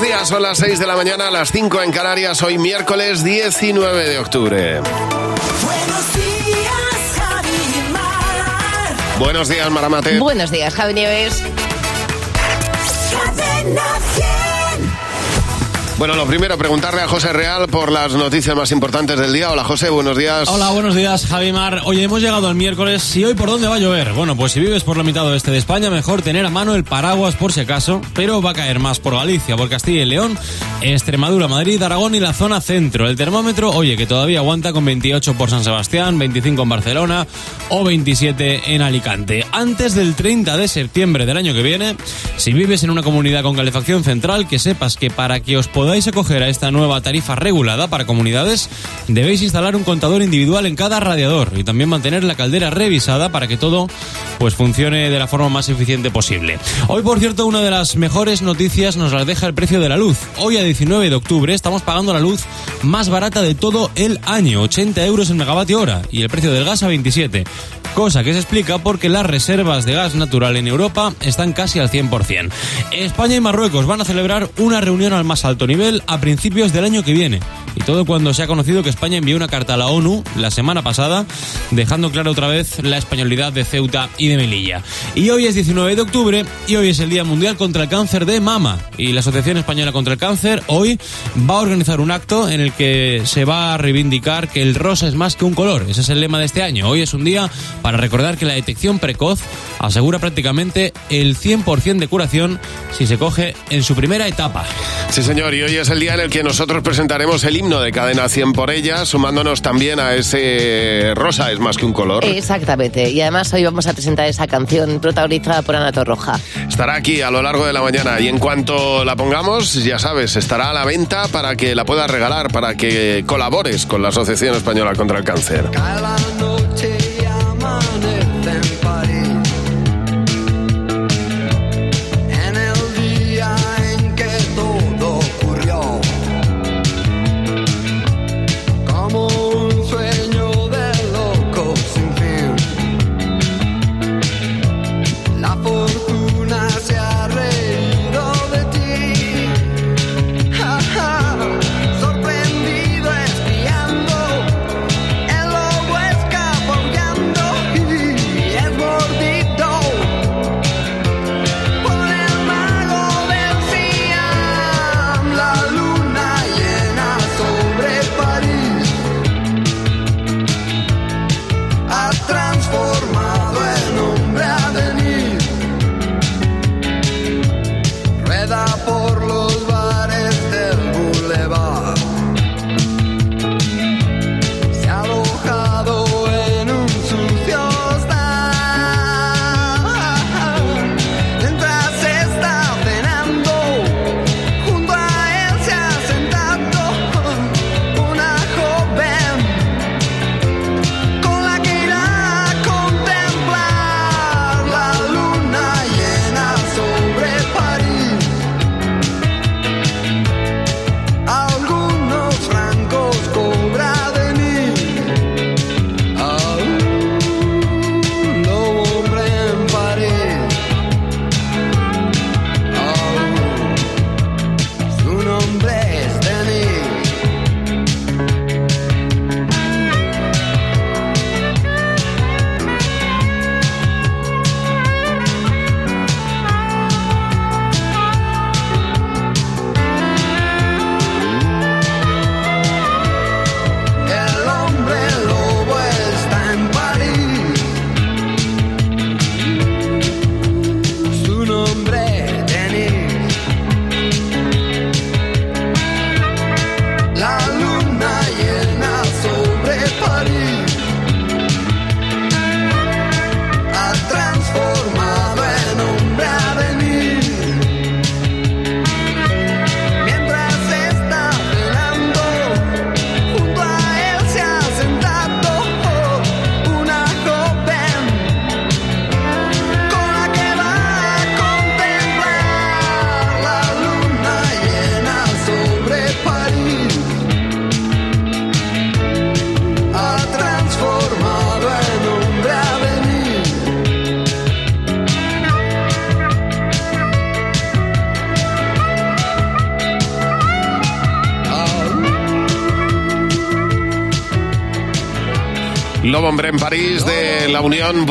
Buenos días, son las 6 de la mañana, a las 5 en Canarias, hoy miércoles 19 de octubre. Buenos días, Javi y Mar. Buenos días, Maramate. Buenos días, Javi Nieves. Cadena 100. Bueno, lo primero, preguntarle a José Real por las noticias más importantes del día. Hola, José, buenos días. Hola, buenos días, Javi Mar. Oye, hemos llegado al miércoles y hoy por dónde va a llover. Bueno, pues si vives por la mitad oeste de España, mejor tener a mano el paraguas por si acaso, pero va a caer más por Galicia, por Castilla y León, Extremadura, Madrid, Aragón y la zona centro. El termómetro, oye, que todavía aguanta con 28 por San Sebastián, 25 en Barcelona o 27 en Alicante. Antes del 30 de septiembre del año que viene, si vives en una comunidad con calefacción central, que sepas que para que os podáis acoger a esta nueva tarifa regulada para comunidades, debéis instalar un contador individual en cada radiador y también mantener la caldera revisada para que todo pues funcione de la forma más eficiente posible. Hoy, por cierto, una de las mejores noticias nos las deja el precio de la luz. Hoy a 19 de octubre estamos pagando la luz más barata de todo el año, 80 euros el megavatio hora, y el precio del gas a 27. Cosa que se explica porque las reservas de gas natural en Europa están casi al 100%. España y Marruecos van a celebrar una reunión al más alto nivel a principios del año que viene. Y todo cuando se ha conocido que España envió una carta a la ONU la semana pasada, dejando claro otra vez la españolidad de Ceuta y de Melilla. Y hoy es 19 de octubre y hoy es el Día Mundial contra el Cáncer de Mama. Y la Asociación Española contra el Cáncer hoy va a organizar un acto en el que se va a reivindicar que el rosa es más que un color. Ese es el lema de este año. Hoy es un día para recordar que la detección precoz asegura prácticamente el 100% de curación si se coge en su primera etapa. Sí, señor, y hoy es el día en el que nosotros presentaremos el himno de Cadena 100 por ella, sumándonos también a ese rosa es más que un color. Exactamente. Y además hoy vamos a presentar esa canción protagonizada por Ana Torroja. Estará aquí a lo largo de la mañana y en cuanto la pongamos, ya sabes, estará a la venta para que la puedas regalar, para que colabores con la Asociación Española contra el Cáncer. Cada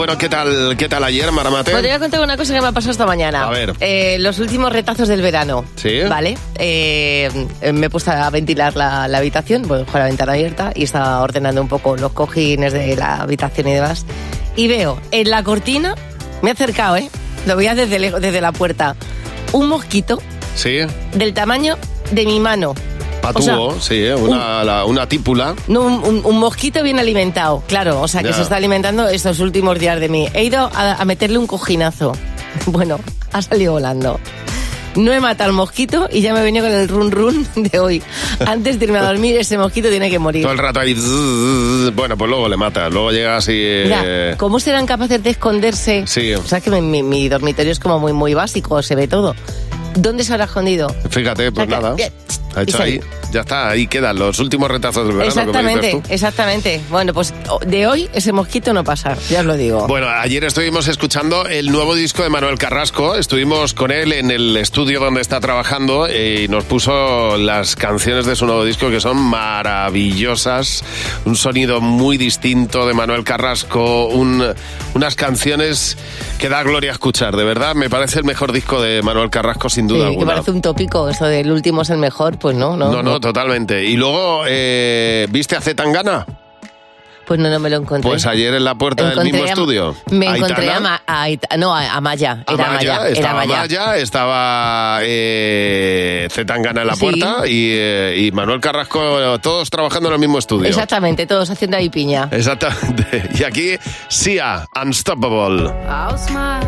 Bueno, ¿qué tal, qué tal ayer, Maramate? Bueno, te voy a contar una cosa que me ha pasado esta mañana. A ver. Eh, los últimos retazos del verano. Sí. ¿Vale? Eh, me he puesto a ventilar la, la habitación, bueno, con la ventana abierta, y estaba ordenando un poco los cojines de la habitación y demás. Y veo en la cortina, me he acercado, ¿eh? Lo veía desde, lejos, desde la puerta. Un mosquito Sí, del tamaño de mi mano. Patúo, O sea, sí, ¿eh? una, la- una típula. No, un, un- un mosquito bien alimentado, claro, o sea, que Ya. se está alimentando estos últimos días de mí. He ido a, a meterle un cojinazo. Bueno, ha salido volando. No he matado al mosquito y ya me he venido con el run run de hoy. Antes de irme a dormir, ese mosquito tiene que morir. Todo el rato ahí. Bueno, pues luego le mata. Luego llega así. Mira, eh, ¿cómo serán capaces de esconderse? Sí. O sea, que mi, mi- mi dormitorio es como muy, muy básico, se ve todo. ¿Dónde se habrá escondido? Fíjate, pues que- nada. Ha hecho ahí. Ya está, ahí quedan los últimos retazos del verano. exactamente, dices tú. exactamente. Bueno, pues de hoy ese mosquito no pasa, ya os lo digo. Bueno, ayer estuvimos escuchando el nuevo disco de Manuel Carrasco. Estuvimos con él en el estudio donde está trabajando eh, y nos puso las canciones de su nuevo disco que son maravillosas. Un sonido muy distinto de Manuel Carrasco, un- unas canciones que da gloria escuchar. De verdad, me parece el mejor disco de Manuel Carrasco sin duda Sí, que alguna. parece un tópico, eso del último es el mejor, pues no, no. No, no, totalmente. Y luego, eh, ¿viste a Zetangana? Pues no, no me lo encontré. Pues ayer en la puerta del Encontré mismo a- estudio. Me encontré a, Ma- a no, a, a Maya. Era Maya. Era estaba Maya. Maya, estaba eh, Zetangana en la Sí. puerta y, eh, y Manuel Carrasco, todos trabajando en el mismo estudio. Exactamente, todos haciendo ahí piña. Exactamente. Y aquí, Sia, Unstoppable. I'll smile,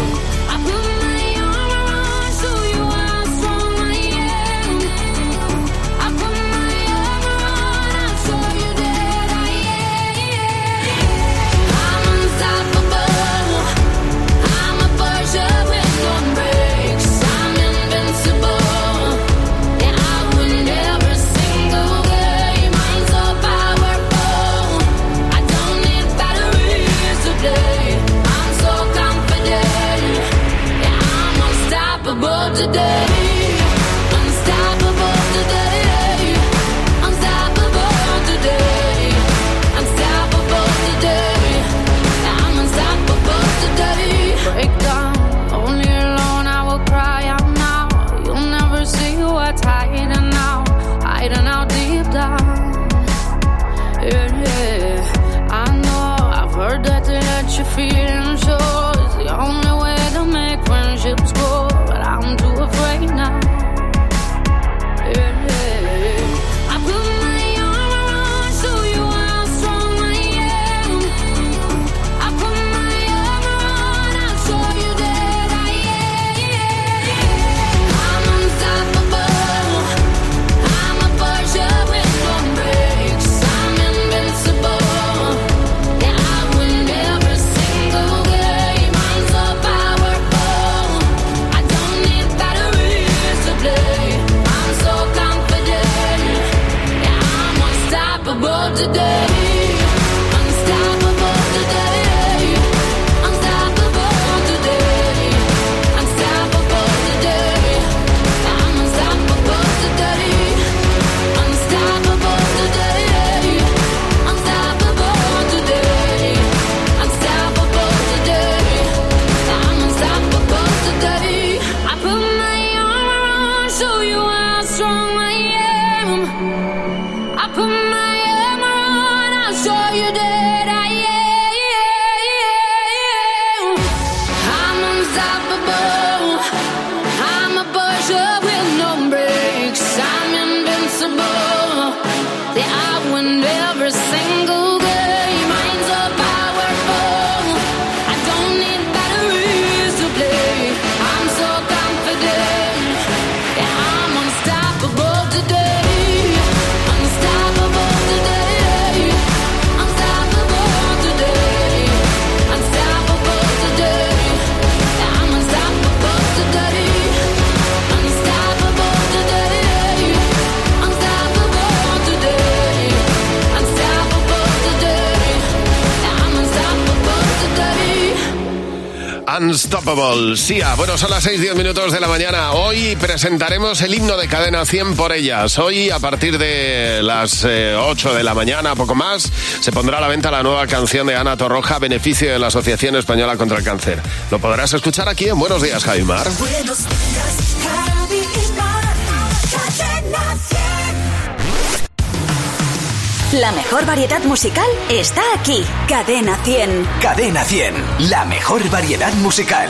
Unstoppable. Sia, bueno, son las 6-10 minutos de la mañana. Hoy presentaremos el himno de cadena 100 por ellas. Hoy, a partir de las eh, 8 de la mañana, poco más, se pondrá a la venta la nueva canción de Ana Torroja, beneficio de la Asociación Española contra el Cáncer. Lo podrás escuchar aquí en Buenos Días, Jaimar. Buenos días, La mejor variedad musical está aquí. Cadena 100. Cadena 100, la mejor variedad musical.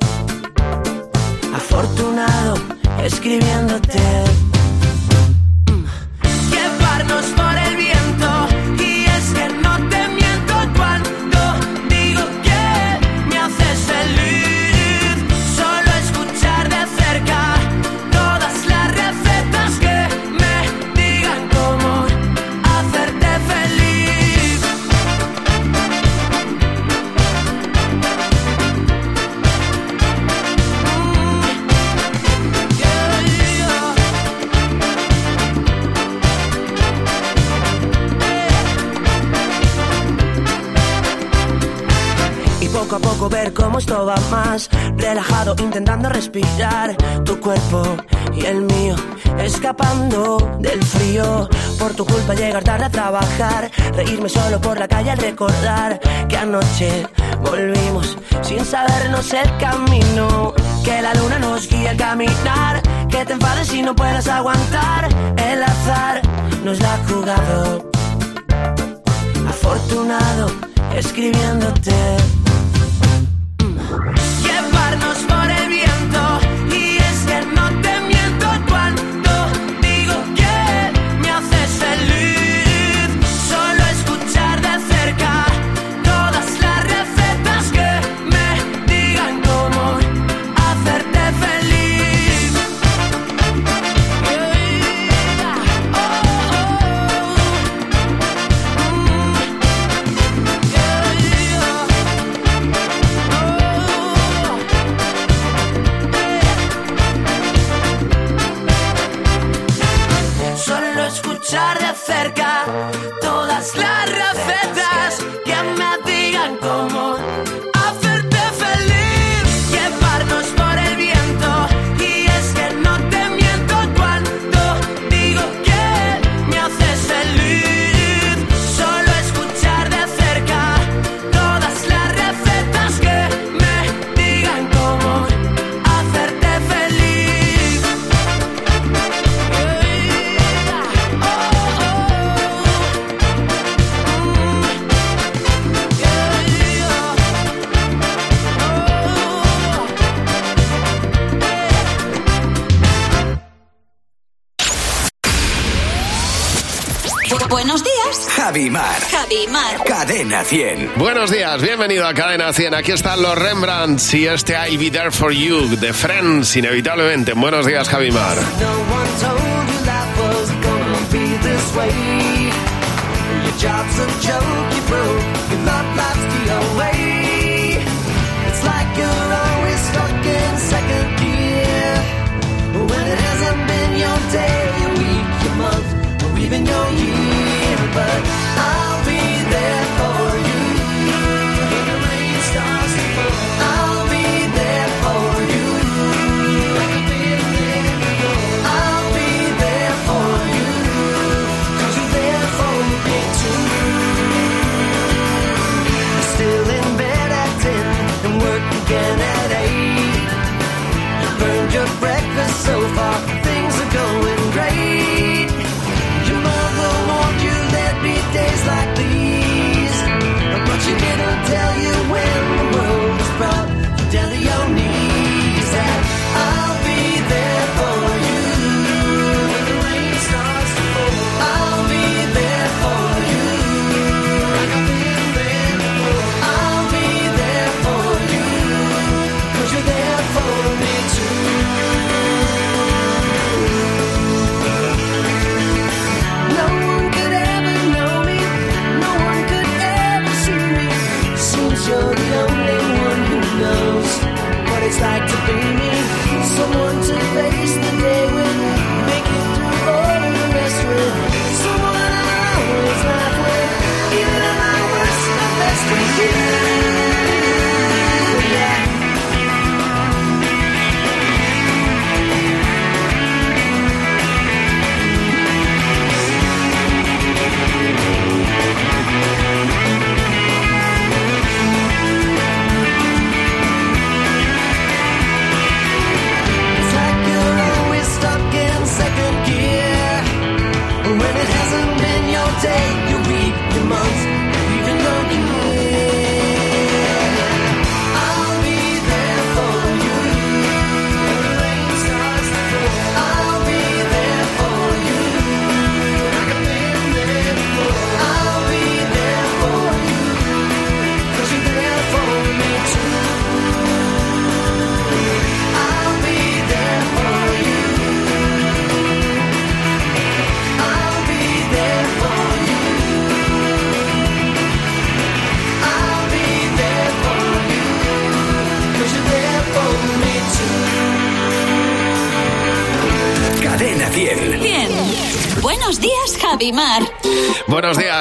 afortunado escribiéndote. Reírme solo por la calle al recordar que anoche volvimos sin sabernos el camino. Que la luna nos guíe al caminar, que te enfades y no puedas aguantar. El azar nos la ha jugado afortunado escribiéndote. Javi Mar. Javi Mar. Cadena 100. Buenos días, bienvenido a Cadena 100. Aquí están los Rembrandts y este I'll Be There For You de Friends, inevitablemente. Buenos días, Javimar. No I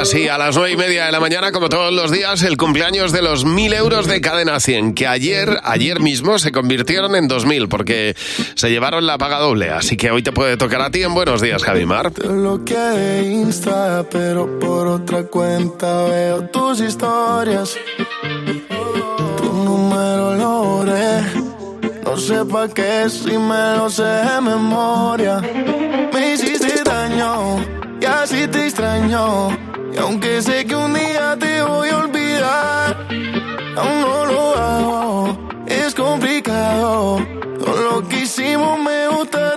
días, y a las nueve y media de la mañana, como todos los días, el cumpleaños de los mil euros de Cadena 100, que ayer, ayer mismo se convirtieron en dos mil, porque se llevaron la paga doble. Así que hoy te puede tocar a ti en Buenos días, Javi Mar. Te bloqueé de Insta, pero por otra cuenta veo tus historias. Tu número lo. No sé pa' qué si me lo sé de memoria. Me hiciste daño y así te extraño. Y aunque sé que un día te voy a olvidar, aún no lo hago. Es complicado. Todo lo que hicimos me gusta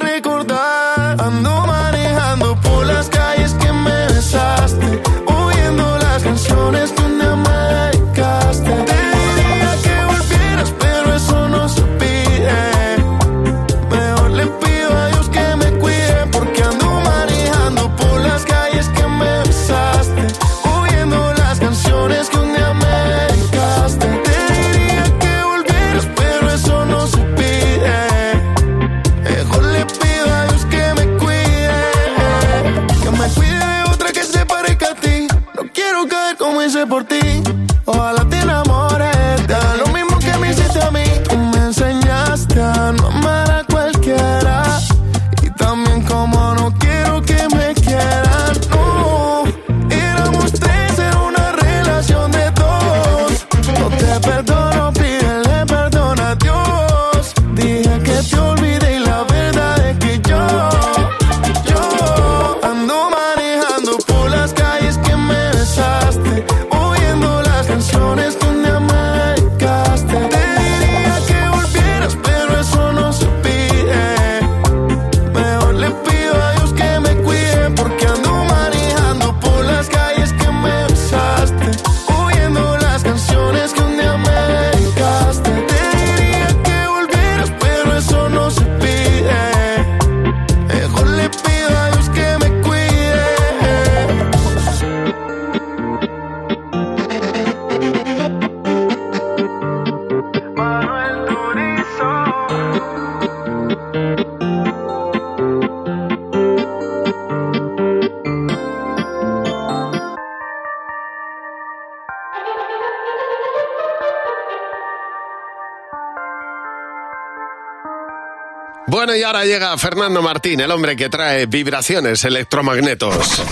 Bueno, y ahora llega Fernando Martín, el hombre que trae vibraciones electromagnetos.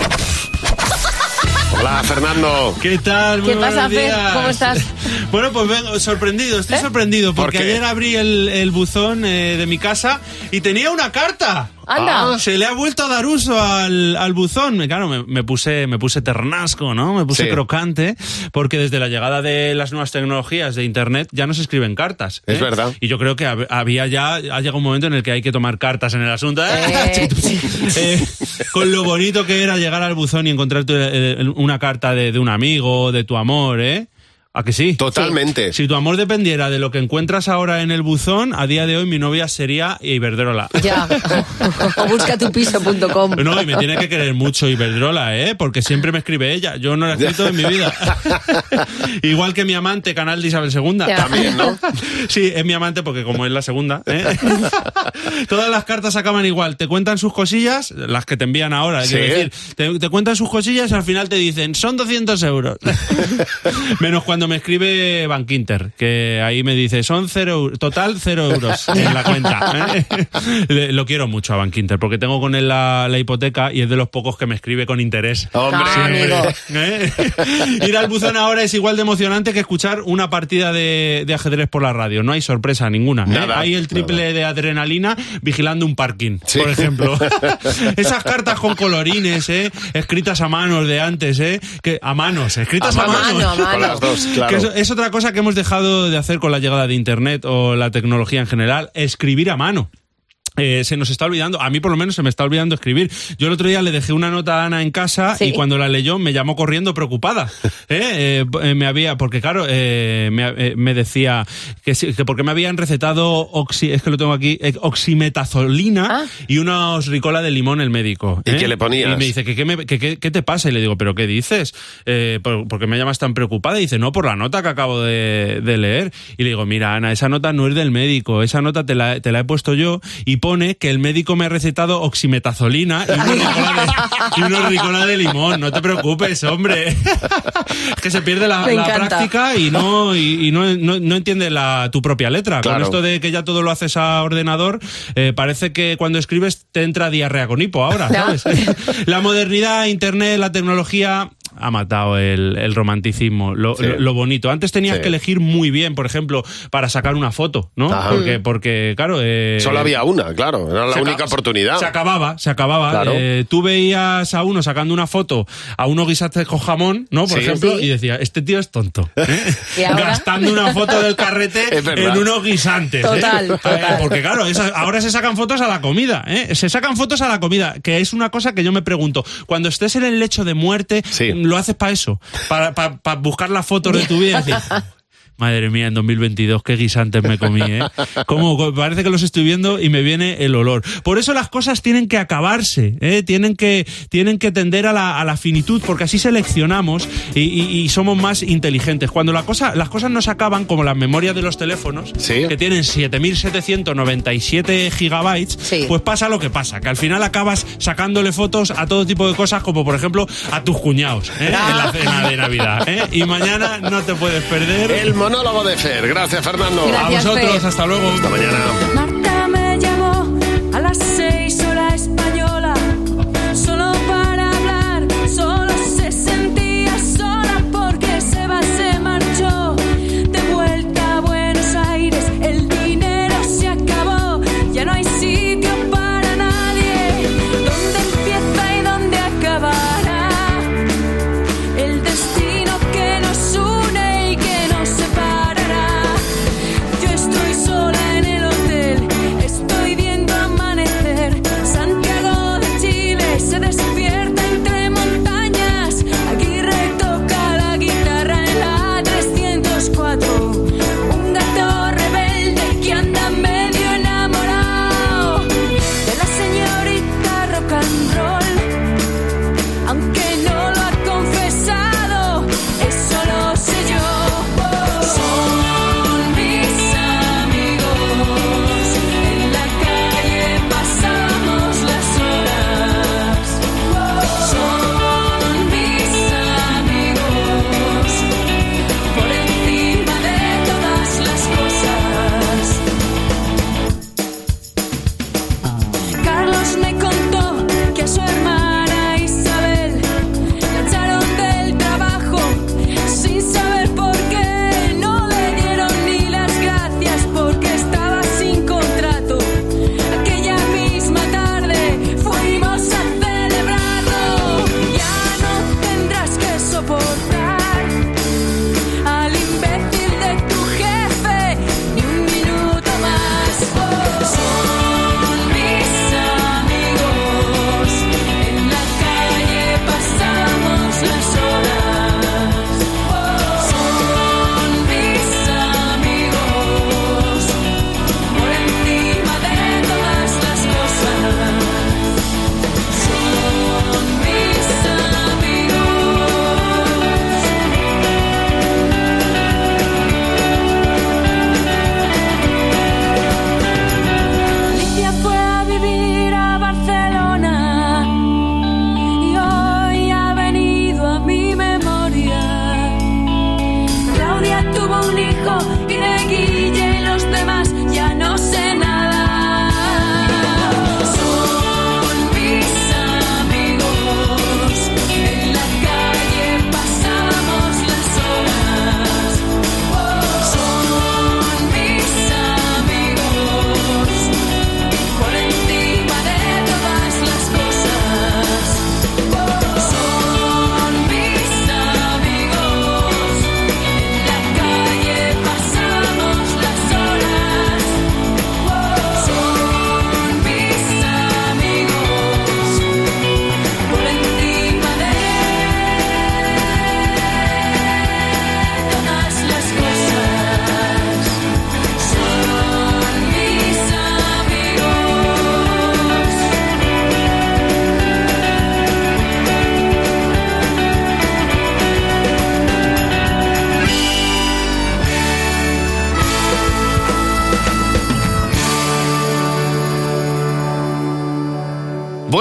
Hola, Fernando. ¿Qué tal? ¿Qué pasa, Fer? ¿Cómo estás? Bueno, pues vengo sorprendido, estoy sorprendido ¿Por porque ayer abrí el, el buzón eh, de mi casa y tenía una carta. Anda. Ah, se le ha vuelto a dar uso al, al buzón. Me- Claro, me, me puse, me puse ternasco, ¿no? Me puse Sí. crocante, porque desde la llegada de las nuevas tecnologías de Internet ya no se escriben cartas. Es ¿eh? verdad. Y yo creo que hab- había ya, ha llegado un momento en el que hay que tomar cartas en el asunto. Eh. Eh, con lo bonito que era llegar al buzón y encontrar tu- eh, una carta de, de un amigo, de tu amor, ¿eh? ¿A que sí? Totalmente. Si tu amor dependiera de lo que encuentras ahora en el buzón, a día de hoy mi novia sería Iberdrola. Ya. o buscatupiso.com. No, y me tiene que querer mucho Iberdrola, ¿eh? Porque siempre me escribe ella. Yo no la he escrito en mi vida. Igual que mi amante, canal de Isabel II. Ya. También, ¿no? Sí, es mi amante porque como es la segunda, ¿eh? Todas las cartas acaban igual. Te cuentan sus cosillas, las que te envían ahora, Sí. quiero decir. Te, te cuentan sus cosillas y al final te dicen, son 200 euros. Menos cuando me escribe Bankinter, que ahí me dice, son cero, total cero euros en la cuenta. ¿eh? Le- Lo quiero mucho a Bankinter porque tengo con él la, la hipoteca y es de los pocos que me escribe con interés. Hombre. Amigo. ¿Eh? Ir al buzón ahora es igual de emocionante que escuchar una partida de, de ajedrez por la radio. No hay sorpresa ninguna. ¿eh? Nada, hay el triple nada. de adrenalina vigilando un parking, Sí. por ejemplo. Esas cartas con colorines, ¿eh? escritas a manos de antes, ¿eh? que a manos, escritas a, A manos. mano, a mano. Con las dos, Que es otra cosa que hemos dejado de hacer con la llegada de Internet o la tecnología en general, escribir a mano. Eh, se nos está olvidando, a mí por lo menos se me está olvidando escribir. Yo el otro día le dejé una nota a Ana en casa Sí. y cuando la leyó me llamó corriendo preocupada. ¿eh? Eh, eh, me había, porque claro, me, me decía que, que porque me habían recetado, oxi- es que lo tengo aquí, oximetazolina Ah. y unos ricola de limón el médico. ¿Y qué le ponías? Y me dice, ¿qué, qué, me- qué- qué- te pasa? Y le digo, ¿pero qué dices? ¿por, por qué me llamas tan preocupada? Y dice, no, por la nota que acabo de, de leer. Y le digo, mira, Ana, esa nota no es del médico, esa nota te la, te la he puesto yo y pone que el médico me ha recetado oximetazolina y unos ricola de, ricola de limón. No te preocupes, hombre. es que se pierde la, la práctica y no, y, y no, no, no entiende la, tu propia letra. Claro. Con esto de que ya todo lo haces a ordenador, eh, parece que cuando escribes te entra diarrea con hipo ahora, ¿sabes? la modernidad, internet, la tecnología ha matado el, el romanticismo, lo, Sí. lo- lo bonito. Antes tenías Sí. que elegir muy bien, por ejemplo, para sacar una foto, ¿no? Ajá. Porque, porque, claro... eh, Solo había una, claro. Era la se única oportunidad. Se acababa, se acababa. Claro. Eh, tú veías a uno sacando una foto a uno guisantes con jamón, ¿no? Por Sí. ejemplo, Sí. y decía, este tío es tonto. ¿eh? ¿Y ahora? Gastando una foto del carrete en unos guisantes. ¿eh? Total, Eh, total. Porque claro, ahora se sacan fotos a la comida, ¿eh? Se sacan fotos a la comida, que es una cosa que yo me pregunto. Cuando estés en el lecho de muerte, Sí. lo haces para eso, para, para, para buscar las fotos de tu vida y decir, Madre mía, en 2022 qué guisantes me comí, ¿eh? Como parece que los estoy viendo y me viene el olor. Por eso las cosas tienen que acabarse, ¿eh? Tienen que, tienen que tender a la, a la finitud, porque así seleccionamos y, y- y somos más inteligentes. Cuando la cosa, las cosas no se acaban, como las memorias de los teléfonos, Sí. que tienen 7.797 gigabytes, Sí. pues pasa lo que pasa, que al final acabas sacándole fotos a todo tipo de cosas, como por ejemplo a tus cuñados, ¿eh? En la cena de Navidad, ¿eh? Y mañana no te puedes perder... El monólogo de Fer. Gracias, Fernando. Gracias, A vosotros, Fer. hasta luego. Hasta mañana. Marta me llamó a las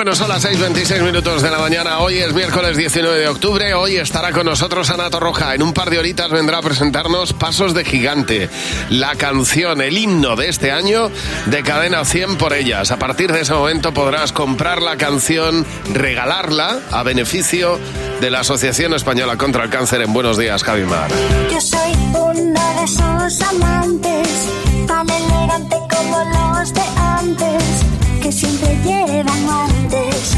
Bueno, son las 6.26 minutos de la mañana. Hoy es miércoles 19 de octubre. Hoy estará con nosotros Ana Torroja. En un par de horitas vendrá a presentarnos Pasos de Gigante, la canción, el himno de este año de Cadena 100 por ellas. A partir de ese momento podrás comprar la canción, regalarla a beneficio de la Asociación Española contra el Cáncer en Buenos Días, Javi Mar. Yo soy uno de esos amantes, tan elegante como los de antes, siempre llevan guantes.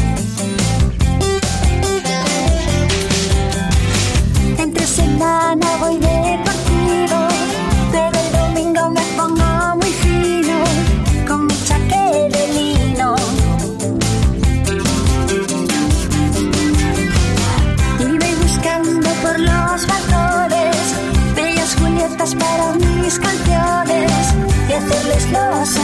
Entre semana voy deportivo, pero el domingo me pongo muy fino, con mi chaqué de lino. Y voy buscando por los balcones bellas Julietas para mis canciones y hacerles los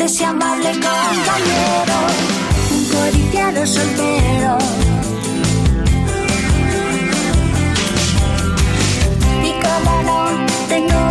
cortés y amable compañero, un codiciado soltero. Y como no tengo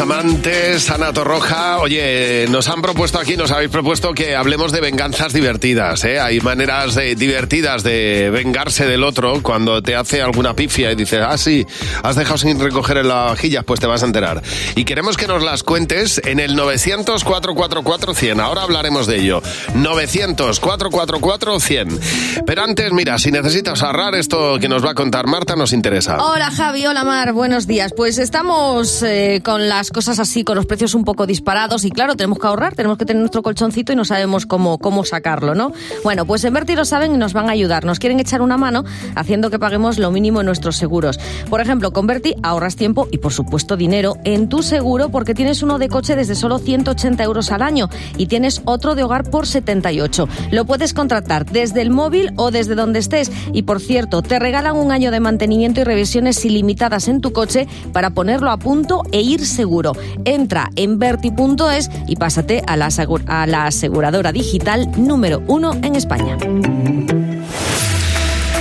Amantes, Ana Torroja, oye, nos han propuesto aquí, nos habéis propuesto que hablemos de venganzas divertidas, ¿eh? Hay maneras eh, divertidas de vengarse del otro cuando te hace alguna pifia y dices, ah, sí, has dejado sin recoger en la vajilla, pues te vas a enterar. Y queremos que nos las cuentes en el 900-444-100. Ahora hablaremos de ello. 900-444-100. Pero antes, mira, si necesitas ahorrar, esto que nos va a contar Marta nos interesa. Hola Javi, hola Mar, buenos días. Pues estamos eh, con las cosas así, con los precios un poco disparados y claro, tenemos que ahorrar, tenemos que tener nuestro colchoncito y no sabemos cómo, cómo sacarlo, ¿no? Bueno, pues en Verti lo saben y nos van a ayudar, nos quieren echar una mano haciendo que paguemos lo mínimo en nuestros seguros. Por ejemplo, con Verti ahorras tiempo y por supuesto dinero en tu seguro porque tienes uno de coche desde solo 180 euros al año y tienes otro de hogar por 78. Lo puedes contratar desde el móvil o desde donde estés y por cierto, te regalan un año de mantenimiento y revisiones ilimitadas en tu coche para ponerlo a punto e ir seguro. Entra en verti.es y pásate a la, a la aseguradora digital número uno en España.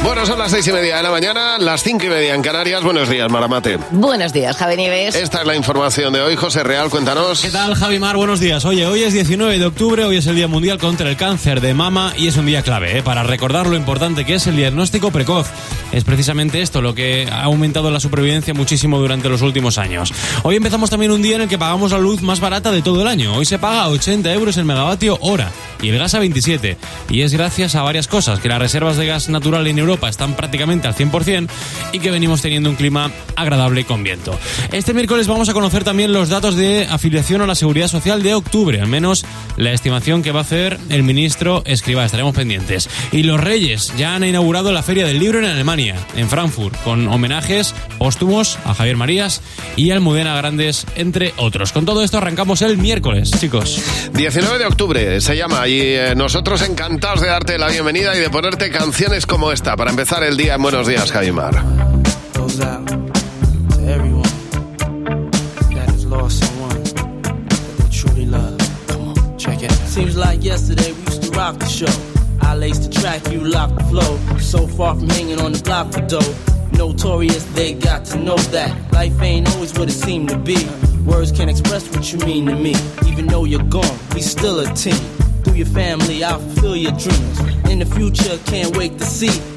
Bueno, son las seis y media de la mañana, las cinco y media en Canarias. Buenos días, Maramate. Buenos días, Javi Nieves. Esta es la información de hoy. José Real, cuéntanos. ¿Qué tal, Javi Mar? Buenos días. Oye, hoy es 19 de octubre, hoy es el Día Mundial contra el Cáncer de Mama y es un día clave ¿eh? para recordar lo importante que es el diagnóstico precoz. Es precisamente esto lo que ha aumentado la supervivencia muchísimo durante los últimos años. Hoy empezamos también un día en el que pagamos la luz más barata de todo el año. Hoy se paga a 80 euros el megavatio hora y el gas a 27. Y es gracias a varias cosas, que las reservas de gas natural en Europa Europa están prácticamente al 100% y que venimos teniendo un clima agradable con viento. Este miércoles vamos a conocer también los datos de afiliación a la Seguridad Social de octubre, al menos la estimación que va a hacer el ministro Escribá. Estaremos pendientes. Y los Reyes ya han inaugurado la Feria del Libro en Alemania, en Frankfurt, con homenajes póstumos a Javier Marías y Almudena Grandes, entre otros. Con todo esto arrancamos el miércoles, chicos. 19 de octubre se llama y eh, nosotros encantados de darte la bienvenida y de ponerte canciones como esta para empezar el día en Buenos Días, Javimar. Seems like yesterday we used to rock the show. I laced the track, you locked the flow. So far from hanging on the block for dough. Notorious, they got to know that life ain't always what it seemed to be. Words can't express what you mean to me. Even though you're gone, we still a team. Through your family, I'll fulfill your dreams. In the future, can't wait to see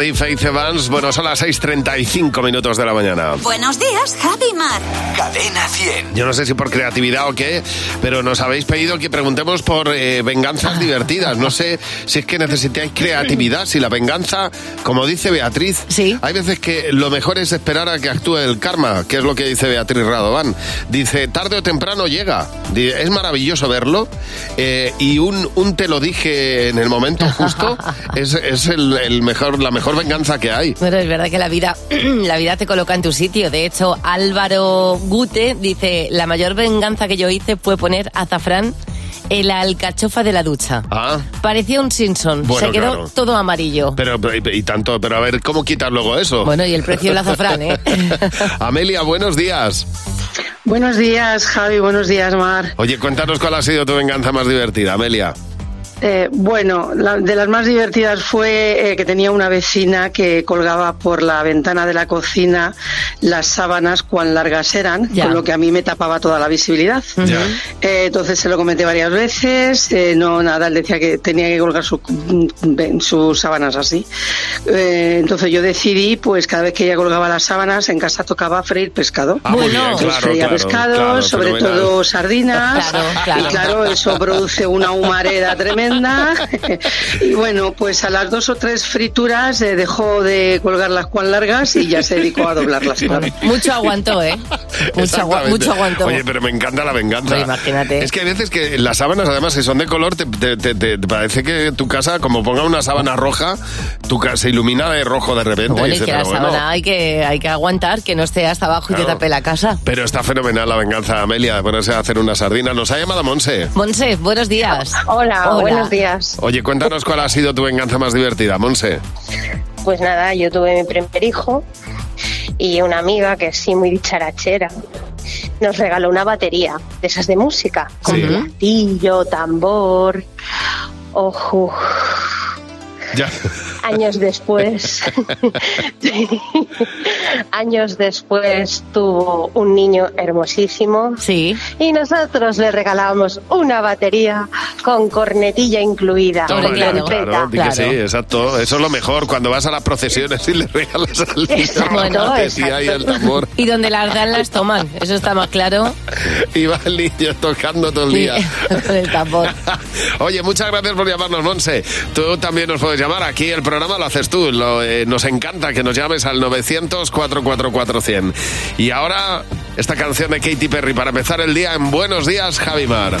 Daddy, Faith Evans. Bueno, son las 6.35 minutos de la mañana. Buenos días, Javi Mar. Cadena 100. Yo no sé si por creatividad o qué, pero nos habéis pedido que preguntemos por eh, venganzas divertidas. No sé si es que necesitáis creatividad, si la venganza, como dice Beatriz, hay veces que lo mejor es esperar a que actúe el karma, que es lo que dice Beatriz Radovan. Dice, tarde o temprano llega. Es maravilloso verlo eh, y un, un te lo dije en el momento justo es, es el, el mejor, la mejor venganza que hay. Bueno, es verdad que la vida, la vida te coloca en tu sitio. De hecho, Álvaro Gute dice, la mayor venganza que yo hice fue poner azafrán en la alcachofa de la ducha. Ah. Parecía un Simpson. Bueno, Se quedó claro. todo amarillo. Pero, y, y tanto, pero a ver, ¿cómo quitas luego eso? Bueno, y el precio del azafrán, ¿eh? Amelia, buenos días. Buenos días, Javi. Buenos días, Mar. Oye, cuéntanos cuál ha sido tu venganza más divertida, Amelia. Eh, bueno, la- de las más divertidas fue eh, que tenía una vecina que colgaba por la ventana de la cocina las sábanas cuán largas eran, Ya. con lo que a mí me tapaba toda la visibilidad. Eh, entonces se lo comenté varias veces, eh, no nada, él decía que tenía que colgar su- mm, sus sábanas así. Eh, entonces yo decidí, pues cada vez que ella colgaba las sábanas, en casa tocaba freír pescado. Ah, Entonces, claro, freía claro, pescado, claro, sobre fenomenal. todo sardinas. Claro, claro. Y claro, eso produce una humareda tremenda. y bueno, pues a las dos o tres frituras eh, dejó de colgar las cuán largas y ya se dedicó a doblarlas. claro. Mucho aguantó, ¿eh? Mucho, aguantó. Oye, pero me encanta la venganza. Imagínate. Es que hay veces que las sábanas, además, si son de color, te, te- te- te- te parece que tu casa, como ponga una sábana roja, tu casa se ilumina de rojo de repente. Bueno, y y dices, que la pero bueno, sábana hay que, hay que aguantar, que no esté hasta abajo y te tape la casa. Pero está fenomenal la venganza, Amelia, de ponerse a hacer una sardina. Nos ha llamado Monse. Monse, buenos días. Hola, Hola. Buenos días. Oye, cuéntanos cuál ha sido tu venganza más divertida, Monse. Pues nada, yo tuve mi primer hijo y una amiga que sí, muy dicharachera, nos regaló una batería de esas de música, con Sí. platillo, tambor, ojo. Ya. Años después, años después tuvo un niño hermosísimo. Sí. Y nosotros le regalamos una batería con cornetilla incluida. Toma, con claro, claro, que sí, exacto. Eso es lo mejor, cuando vas a las procesiones y le regalas al niño Exacto, la batería y el tambor. Y donde las dan las toman, eso está más claro. Y va el niño tocando todo el día. Con el tambor. Oye, muchas gracias por llamarnos, Monse. Tú también nos puedes llamar. Aquí el programa lo haces tú. Lo, eh, nos encanta que nos llames al 900-444-100. Y ahora, esta canción de Katy Perry para empezar el día en Buenos Días, Javimar.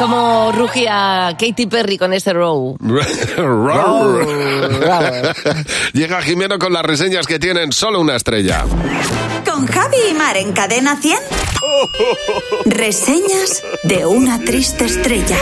Como rugía Katy Perry con ese row. Llega Jimeno con las reseñas que tienen solo una estrella. Con Javi y Mar en Cadena 100. Reseñas de una triste estrella.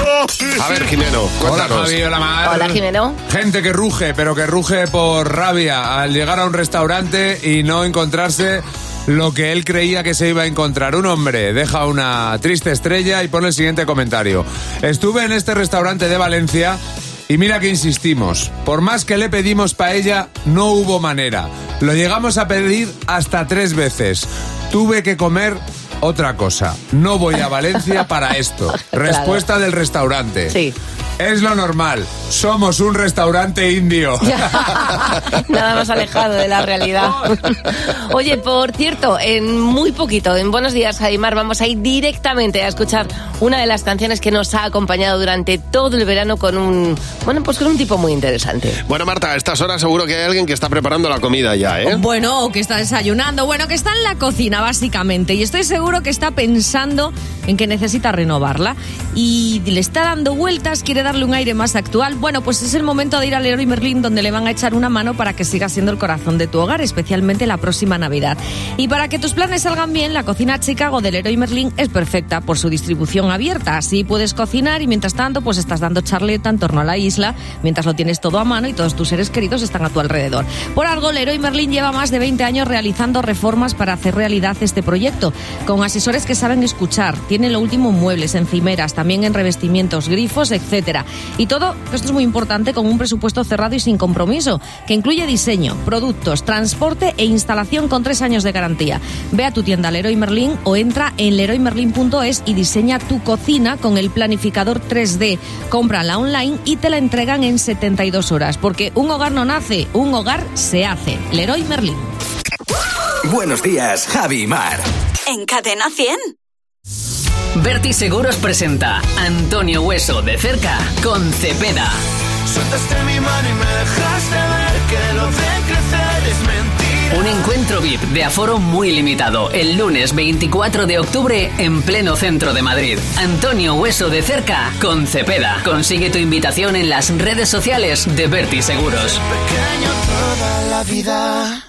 A ver, Jimeno, Hola cuéntanos. Javi, hola Mar. Hola, Jimeno. Gente que ruge, pero que ruge por rabia al llegar a un restaurante y no encontrarse lo que él creía que se iba a encontrar. Un hombre deja una triste estrella y pone el siguiente comentario. Estuve en este restaurante de Valencia y mira que insistimos. Por más que le pedimos paella, no hubo manera. Lo llegamos a pedir hasta tres veces. Tuve que comer otra cosa. No voy a Valencia para esto. Respuesta del restaurante. Sí. Es lo normal. Somos un restaurante indio. Nada más alejado de la realidad. Oye, por cierto, en muy poquito, en Buenos Días, Jaimar, vamos a ir directamente a escuchar una de las canciones que nos ha acompañado durante todo el verano con un, bueno, pues con un tipo muy interesante. Bueno, Marta, a estas horas seguro que hay alguien que está preparando la comida ya, ¿eh? Bueno, o que está desayunando, bueno, que está en la cocina básicamente y estoy seguro que está pensando en que necesita renovarla y le está dando vueltas, quiere darle un aire más actual. Bueno, pues es el momento de ir al Leroy Merlin donde le van a echar una mano para que siga siendo el corazón de tu hogar, especialmente la próxima Navidad. Y para que tus planes salgan bien, la cocina Chicago del Leroy Merlin es perfecta por su distribución abierta. Así puedes cocinar y mientras tanto pues estás dando charleta en torno a la isla, mientras lo tienes todo a mano y todos tus seres queridos están a tu alrededor. Por algo, Leroy Merlin lleva más de 20 años realizando reformas para hacer realidad este proyecto, con asesores que saben escuchar, tienen lo último en muebles, encimeras, también en revestimientos, grifos, etcétera. Y todo, esto es muy importante, con un presupuesto cerrado y sin compromiso, que incluye diseño, productos, transporte e instalación con tres años de garantía. Ve a tu tienda Leroy Merlin o entra en leroymerlin.es y diseña tu cocina con el planificador 3D. Cómprala online y te la entregan en 72 horas, porque un hogar no nace, un hogar se hace. Leroy Merlin. Buenos días, Javi y Mar. En Cadena 100. Berti Seguros presenta Antonio Hueso de cerca con Cepeda. Sueltaste mi mano y me dejaste ver que lo de crecer es mentira. Un encuentro VIP de aforo muy limitado el lunes 24 de octubre en pleno centro de Madrid. Antonio Hueso de cerca con Cepeda. Consigue tu invitación en las redes sociales de Berti Seguros. Pequeño toda la vida.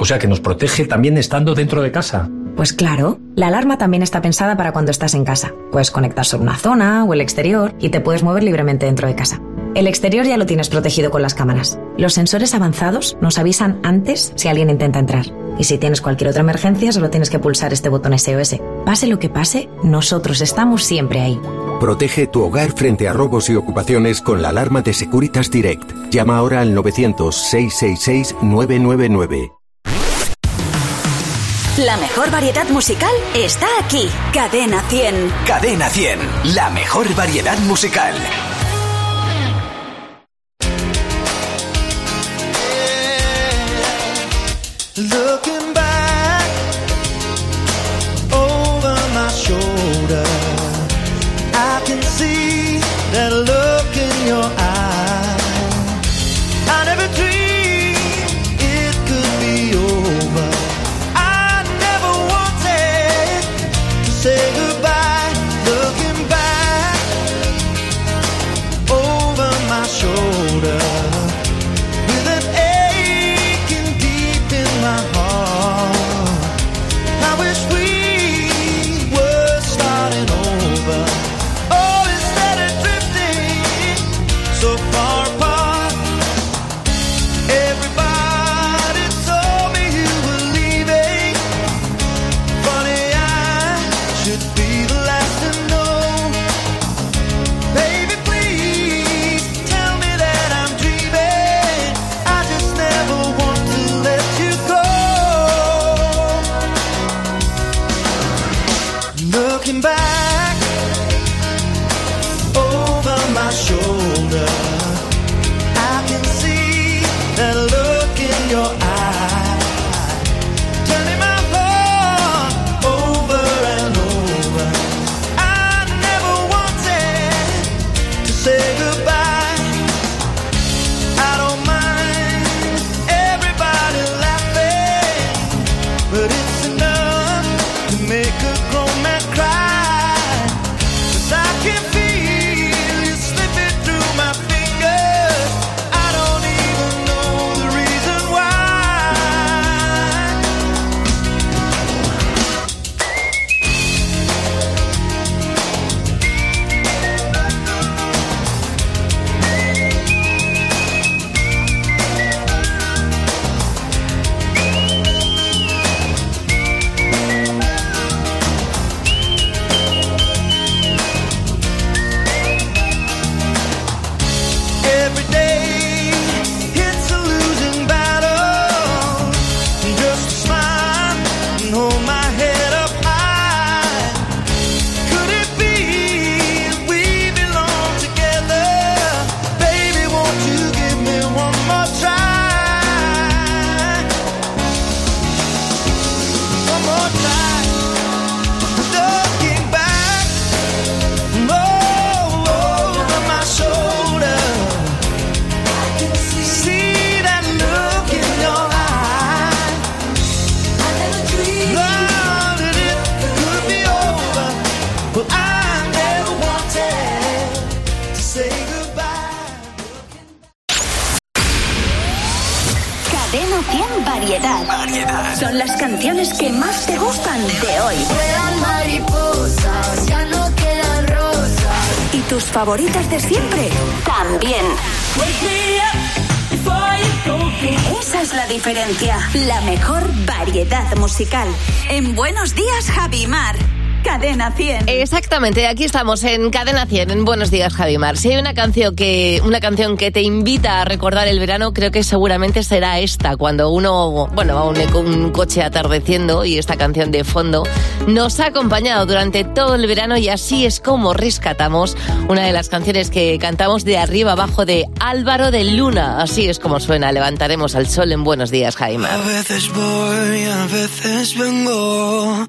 O sea que nos protege también estando dentro de casa. Pues claro, la alarma también está pensada para cuando estás en casa. Puedes conectar sobre una zona o el exterior y te puedes mover libremente dentro de casa. El exterior ya lo tienes protegido con las cámaras. Los sensores avanzados nos avisan antes si alguien intenta entrar. Y si tienes cualquier otra emergencia, solo tienes que pulsar este botón SOS. Pase lo que pase, nosotros estamos siempre ahí. Protege tu hogar frente a robos y ocupaciones con la alarma de Securitas Direct. Llama ahora al 900-666-999. La mejor variedad musical está aquí. Cadena 100. Cadena 100, la mejor variedad musical. Looking back over my shoulder, I can see that look que más te gustan de hoy. Mariposas, ya no quedan rosas. ¿Y tus favoritas de siempre? También. Esa es la diferencia. La mejor variedad musical. En Buenos Días, Javimar. Cadena 100. Exactamente, aquí estamos en Cadena 100, en Buenos Días Javimar. Si hay una canción que una canción que te invita a recordar el verano, creo que seguramente será esta, cuando uno, bueno, va un, un coche atardeciendo y esta canción de fondo nos ha acompañado durante todo el verano y así es como rescatamos una de las canciones que cantamos de arriba abajo de Álvaro de Luna. Así es como suena, levantaremos al sol en Buenos Días Javimar. A veces voy, a veces vengo.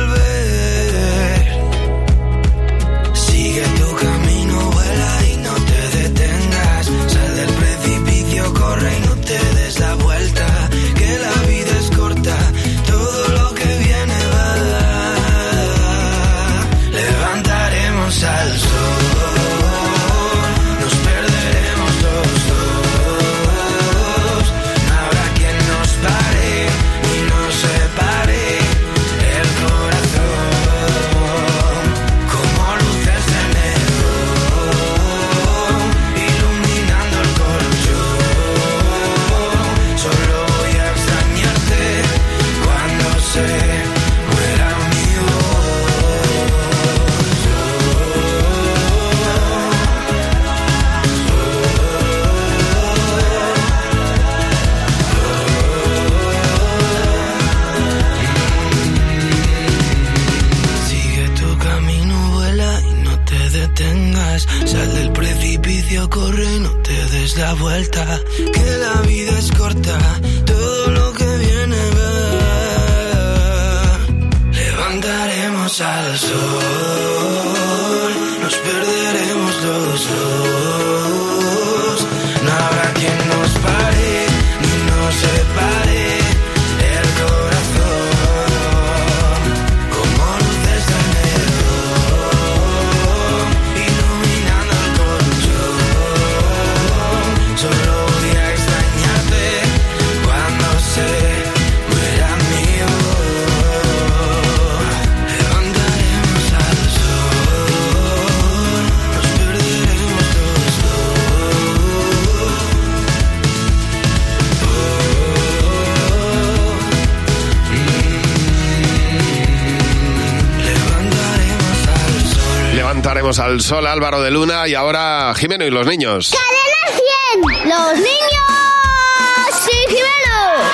Al sol Álvaro de Luna y ahora Jimeno y los niños. ¡Cadena 100! ¡Los niños! ¡Sí, Jimeno!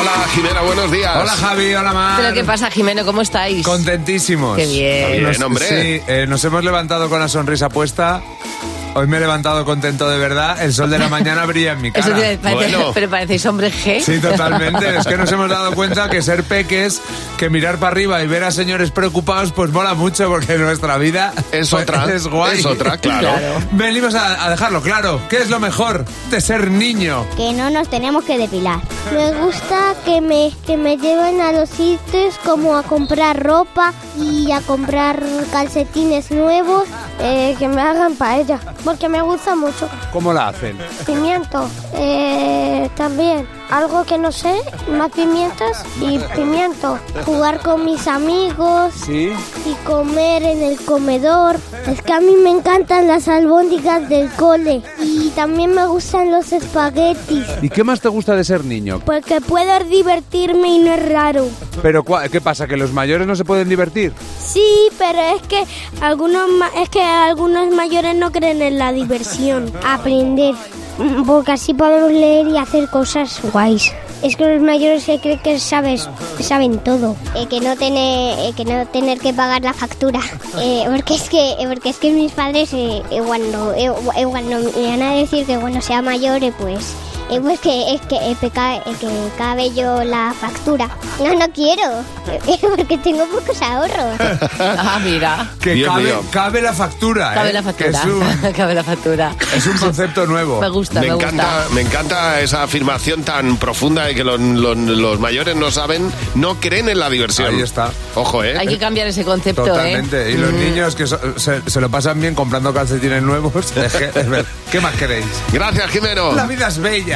Hola Jimena, buenos días. Hola Javi, hola Mar. ¿Pero qué pasa, Jimeno? ¿Cómo estáis? Contentísimos. Qué bien. Bien, hombre. Sí, eh, nos hemos levantado con la sonrisa puesta. Hoy me he levantado contento de verdad. El sol de la mañana brilla en mi Eso cara. te parece, pero parecéis hombres G. Sí, totalmente. Es que nos hemos dado cuenta que ser peques, que mirar para arriba y ver a señores preocupados, pues mola mucho porque nuestra vida Es pues, otra, Es guay. es otra, claro. Claro. Venimos a, a dejarlo claro. ¿Qué es lo mejor de ser niño? Que no nos tenemos que depilar. Me gusta que me, que me lleven a los sitios como a comprar ropa y a comprar calcetines nuevos, eh, que me hagan paella, porque me gusta mucho. ¿Cómo la hacen? Pimiento, eh, también. Algo que no sé, más pimientos y pimiento. Jugar con mis amigos Sí. y comer en el comedor. Es que a mí me encantan las albóndigas del cole y también me gustan los espaguetis. ¿Y qué más te gusta de ser niño? Porque puedo divertirme y no es raro. Pero ¿qué pasa? ¿Que los mayores no se pueden divertir? Sí, pero es que algunos ma- es que algunos mayores no creen en la diversión. Aprender, porque así podemos leer y hacer cosas guays. Es que los mayores se creen que sabes, saben todo. Eh, que no tener, que no tener que pagar la factura. Eh, porque es que, porque es que mis padres eh, eh, cuando, eh, eh, cuando me van a decir que cuando sea mayor, eh, pues eh, pues que es que, eh, que cabe yo la factura. No, no quiero, porque tengo pocos ahorros. Ah, mira. Que Dios cabe, mío. cabe la factura, Cabe ¿eh? la factura. es un, Cabe la factura. es un concepto nuevo. Me gusta, me, me encanta, gusta. me encanta esa afirmación tan profunda de que los, los- los mayores no saben, no creen en la diversión. Ahí está. Ojo, ¿eh? Hay que cambiar ese concepto, Totalmente. ¿eh? Y los Mm. niños que so- se, se lo pasan bien comprando calcetines nuevos. Es es ¿Qué más queréis? Gracias, Jimeno. La vida es bella.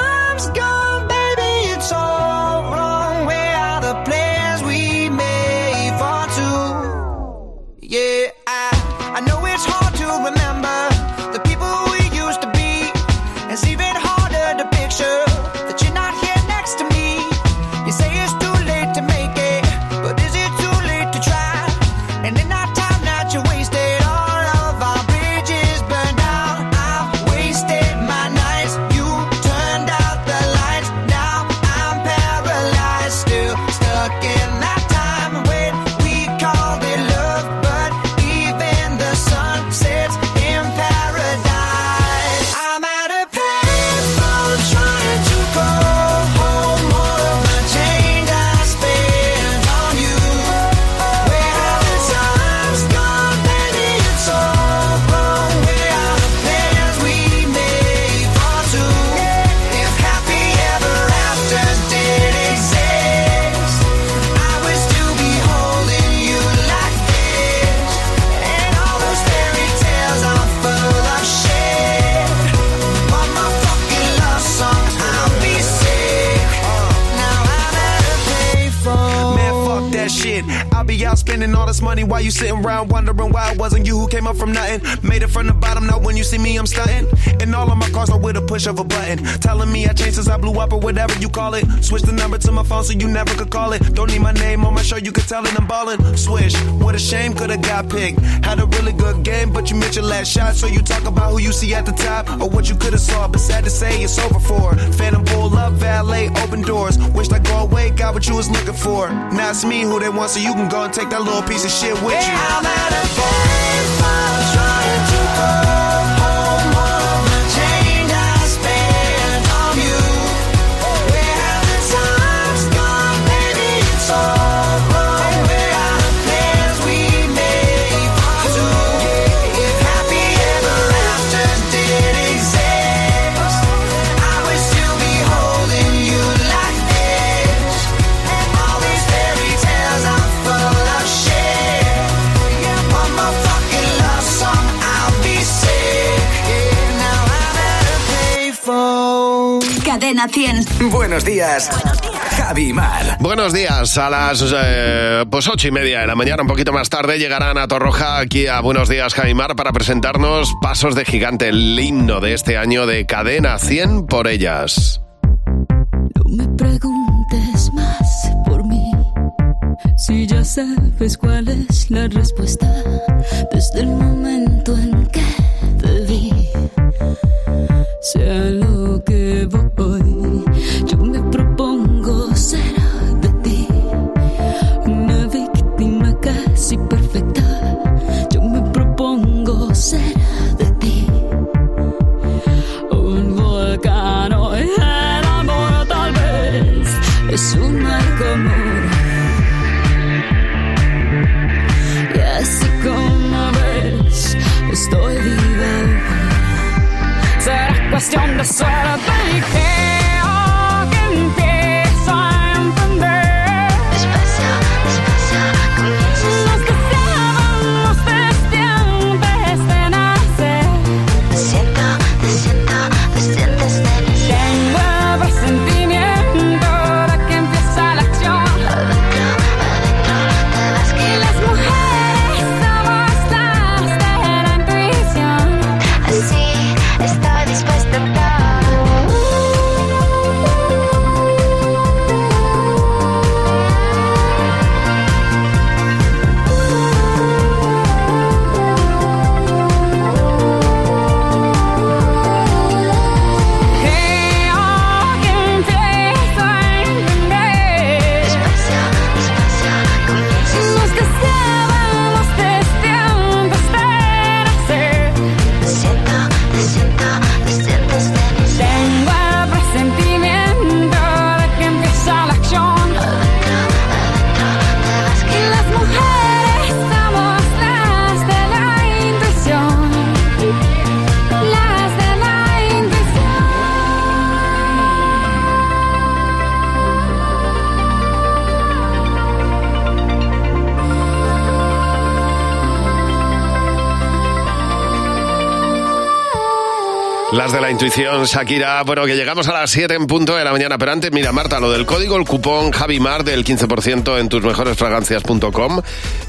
sitting around wondering why it wasn't you who came up from nothing. Made it from the bottom, now when you see me, I'm stunting. And all of my cars are with a push of a Telling me I changed since I blew up or whatever you call it. Switch the number to my phone so you never could call it. Don't need my name on my show, you could tell it I'm ballin'. Swish, what a shame, could've got picked. Had a really good game, but you missed your last shot. So you talk about who you see at the top or what you could've saw. But sad to say, it's over for. Phantom pull up, valet, open doors. Wished I go away, got what you was looking for. Now it's me who they want, so you can go and take that little piece of shit with you. I'm at a Cadena 100. Buenos días. Javi y Mar. Buenos días, a las eh, pues ocho y media de la mañana, un poquito más tarde, llegará Ana Torroja aquí a Buenos Días, Jaimar, para presentarnos Pasos de Gigante, el himno de este año de Cadena 100 por ellas. me preguntes más por mí. Si ya sabes cuál es la respuesta desde el momento en que te vi. Sea lo que voy, the side intuición, Shakira. Bueno, que llegamos a las 7 en punto de la mañana. Pero antes, mira, Marta, lo del código, el cupón Javimar del 15% en tusmejoresfragancias.com,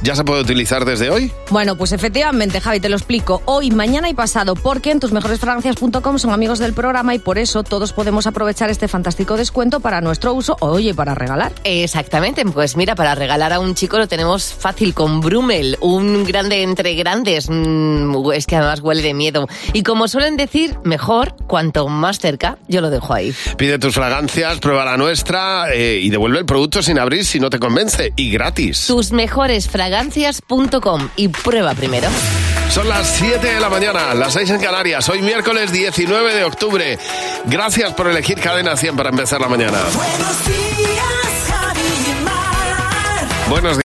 ¿ya se puede utilizar desde hoy? Bueno, pues efectivamente, Javi, te lo explico. Hoy, mañana y pasado, porque en tusmejoresfragancias.com son amigos del programa y por eso todos podemos aprovechar este fantástico descuento para nuestro uso o, oye, para regalar. Exactamente, pues mira, para regalar a un chico lo tenemos fácil con Brumel, un grande entre grandes. Mm, es que además huele de miedo. Y como suelen decir, mejor cuanto más cerca, yo lo dejo ahí. Pide tus fragancias, prueba la nuestra eh, y devuelve el producto sin abrir si no te convence. Y gratis. Tusmejoresfragancias.com y prueba primero. Son las 7 de la mañana, las 6 en Canarias. Hoy miércoles 19 de octubre. Gracias por elegir Cadena 100 para empezar la mañana. Buenos días, Javi y Mar. Buenos días.